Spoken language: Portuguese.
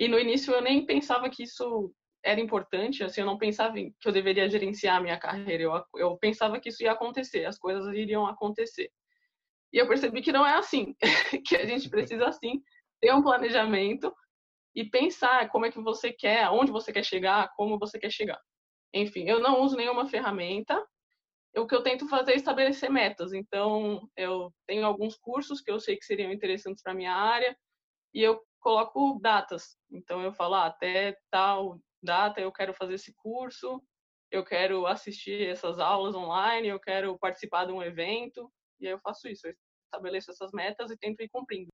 E no início eu nem pensava que isso era importante, assim, eu não pensava que eu deveria gerenciar a minha carreira, eu, eu pensava que isso ia acontecer, as coisas iriam acontecer. E eu percebi que não é assim, que a gente precisa, assim, ter um planejamento e pensar como é que você quer, aonde você quer chegar, como você quer chegar. Enfim, eu não uso nenhuma ferramenta, o que eu tento fazer é estabelecer metas. Então, eu tenho alguns cursos que eu sei que seriam interessantes para minha área e eu coloco datas. Então, eu falo, ah, até tal data eu quero fazer esse curso, eu quero assistir essas aulas online, eu quero participar de um evento, e aí eu faço isso, eu estabeleço essas metas e tento ir cumprindo.